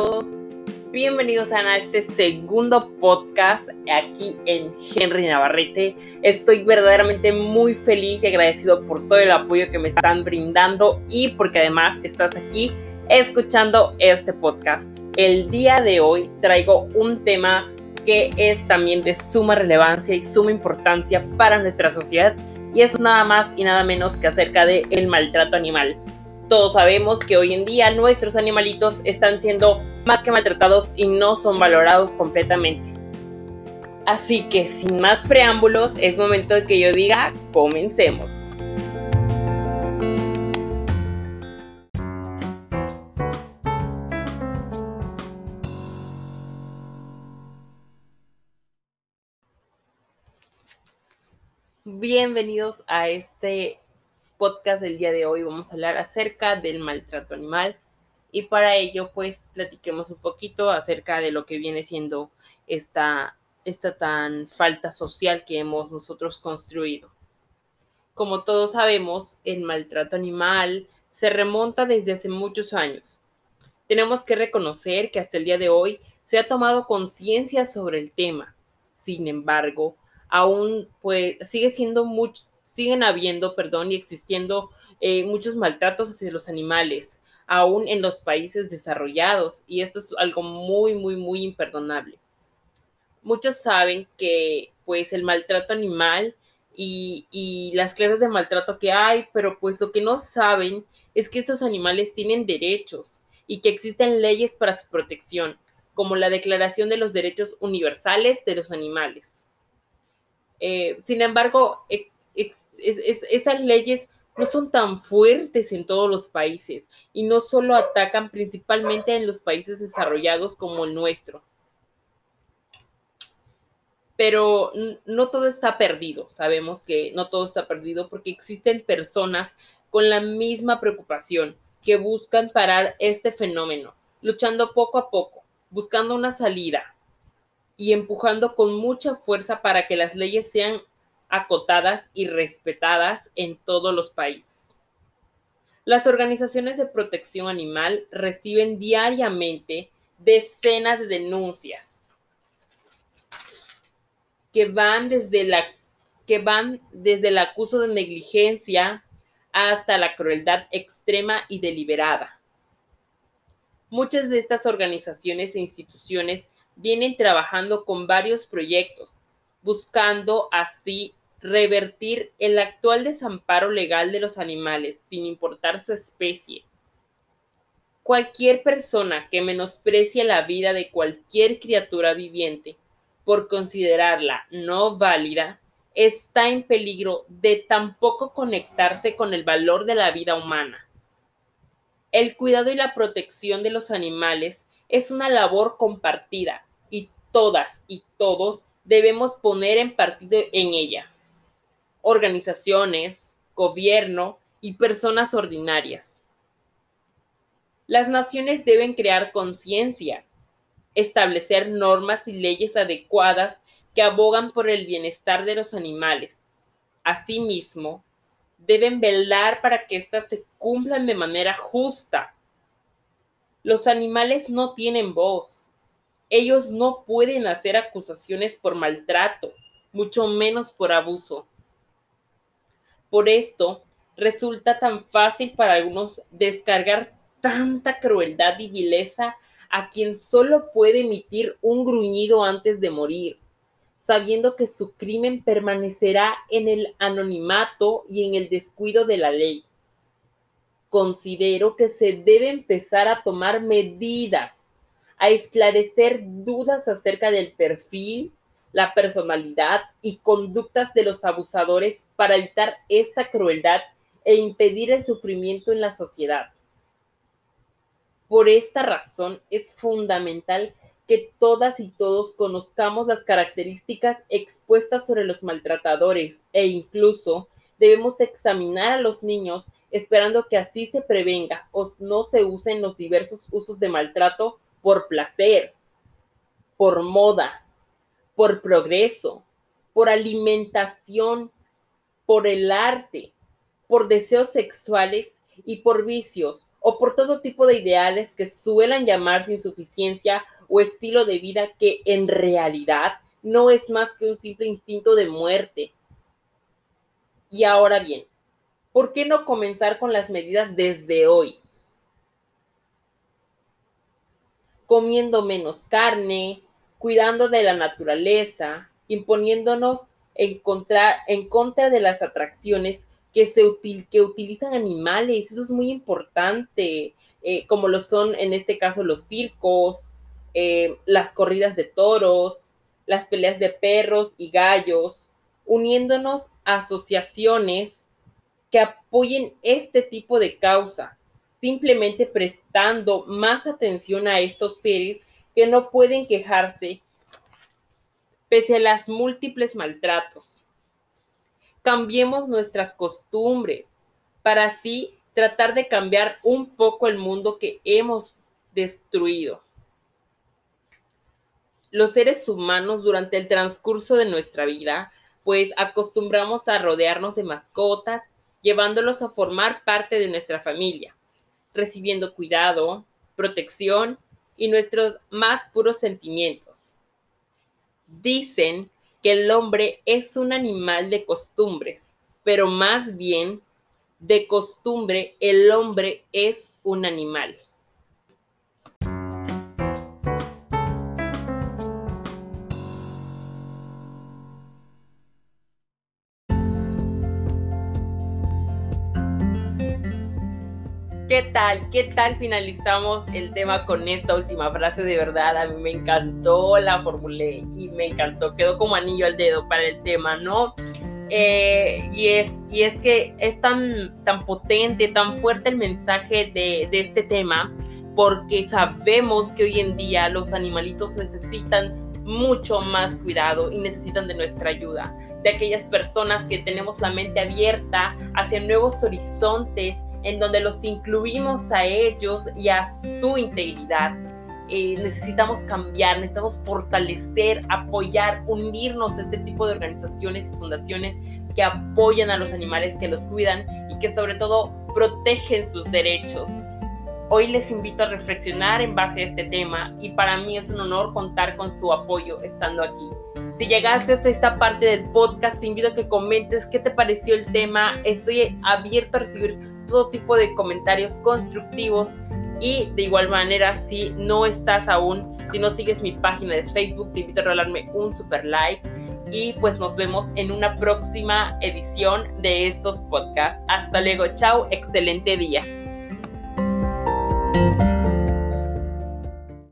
todos. Bienvenidos a este segundo podcast aquí en Henry Navarrete. Estoy verdaderamente muy feliz y agradecido por todo el apoyo que me están brindando y porque además estás aquí escuchando este podcast. El día de hoy traigo un tema que es también de suma relevancia y suma importancia para nuestra sociedad y es nada más y nada menos que acerca del el maltrato animal. Todos sabemos que hoy en día nuestros animalitos están siendo más que maltratados y no son valorados completamente. Así que sin más preámbulos, es momento de que yo diga, comencemos. Bienvenidos a este podcast del día de hoy vamos a hablar acerca del maltrato animal y para ello pues platiquemos un poquito acerca de lo que viene siendo esta, esta tan falta social que hemos nosotros construido. Como todos sabemos, el maltrato animal se remonta desde hace muchos años. Tenemos que reconocer que hasta el día de hoy se ha tomado conciencia sobre el tema. Sin embargo, aún pues sigue siendo mucho, siguen habiendo, perdón, y existiendo eh, muchos maltratos hacia los animales, aún en los países desarrollados, y esto es algo muy, muy, muy imperdonable. Muchos saben que pues el maltrato animal y, y las clases de maltrato que hay, pero pues lo que no saben es que estos animales tienen derechos y que existen leyes para su protección, como la Declaración de los Derechos Universales de los Animales. Eh, sin embargo, esas leyes no son tan fuertes en todos los países y no solo atacan principalmente en los países desarrollados como el nuestro. Pero no todo está perdido, sabemos que no todo está perdido porque existen personas con la misma preocupación que buscan parar este fenómeno, luchando poco a poco, buscando una salida y empujando con mucha fuerza para que las leyes sean acotadas y respetadas en todos los países. Las organizaciones de protección animal reciben diariamente decenas de denuncias que van desde la que van desde el acuso de negligencia hasta la crueldad extrema y deliberada. Muchas de estas organizaciones e instituciones vienen trabajando con varios proyectos, buscando así revertir el actual desamparo legal de los animales, sin importar su especie. Cualquier persona que menosprecie la vida de cualquier criatura viviente por considerarla no válida, está en peligro de tampoco conectarse con el valor de la vida humana. El cuidado y la protección de los animales es una labor compartida y todas y todos debemos poner en partido en ella organizaciones, gobierno y personas ordinarias. Las naciones deben crear conciencia, establecer normas y leyes adecuadas que abogan por el bienestar de los animales. Asimismo, deben velar para que éstas se cumplan de manera justa. Los animales no tienen voz. Ellos no pueden hacer acusaciones por maltrato, mucho menos por abuso. Por esto, resulta tan fácil para algunos descargar tanta crueldad y vileza a quien solo puede emitir un gruñido antes de morir, sabiendo que su crimen permanecerá en el anonimato y en el descuido de la ley. Considero que se debe empezar a tomar medidas, a esclarecer dudas acerca del perfil, la personalidad y conductas de los abusadores para evitar esta crueldad e impedir el sufrimiento en la sociedad. Por esta razón es fundamental que todas y todos conozcamos las características expuestas sobre los maltratadores e incluso debemos examinar a los niños esperando que así se prevenga o no se usen los diversos usos de maltrato por placer, por moda, por progreso, por alimentación, por el arte, por deseos sexuales y por vicios o por todo tipo de ideales que suelen llamarse insuficiencia o estilo de vida que en realidad no es más que un simple instinto de muerte. Y ahora bien, ¿por qué no comenzar con las medidas desde hoy? Comiendo menos carne, cuidando de la naturaleza, imponiéndonos en contra, en contra de las atracciones que, se que utilizan animales. Eso es muy importante, eh, como lo son en este caso los circos, eh, las corridas de toros, las peleas de perros y gallos, uniéndonos a asociaciones que apoyen este tipo de causa, simplemente prestando más atención a estos seres que no pueden quejarse pese a las múltiples maltratos. Cambiemos nuestras costumbres para así tratar de cambiar un poco el mundo que hemos destruido. Los seres humanos durante el transcurso de nuestra vida, pues acostumbramos a rodearnos de mascotas, llevándolos a formar parte de nuestra familia, recibiendo cuidado, protección y nuestros más puros sentimientos. Dicen que el hombre es un animal de costumbres, pero más bien de costumbre el hombre es un animal. ¿Qué tal? ¿Qué tal finalizamos el tema con esta última frase? De verdad, a mí me encantó, la formulé y me encantó, quedó como anillo al dedo para el tema, ¿no? Eh, y, es, y es que es tan, tan potente, tan fuerte el mensaje de, de este tema, porque sabemos que hoy en día los animalitos necesitan mucho más cuidado y necesitan de nuestra ayuda, de aquellas personas que tenemos la mente abierta hacia nuevos horizontes en donde los incluimos a ellos y a su integridad. Eh, necesitamos cambiar, necesitamos fortalecer, apoyar, unirnos a este tipo de organizaciones y fundaciones que apoyan a los animales, que los cuidan y que sobre todo protegen sus derechos. Hoy les invito a reflexionar en base a este tema y para mí es un honor contar con su apoyo estando aquí. Si llegaste hasta esta parte del podcast, te invito a que comentes qué te pareció el tema. Estoy abierto a recibir todo tipo de comentarios constructivos y de igual manera si no estás aún, si no sigues mi página de Facebook, te invito a regalarme un super like y pues nos vemos en una próxima edición de estos podcasts. Hasta luego, chao, excelente día.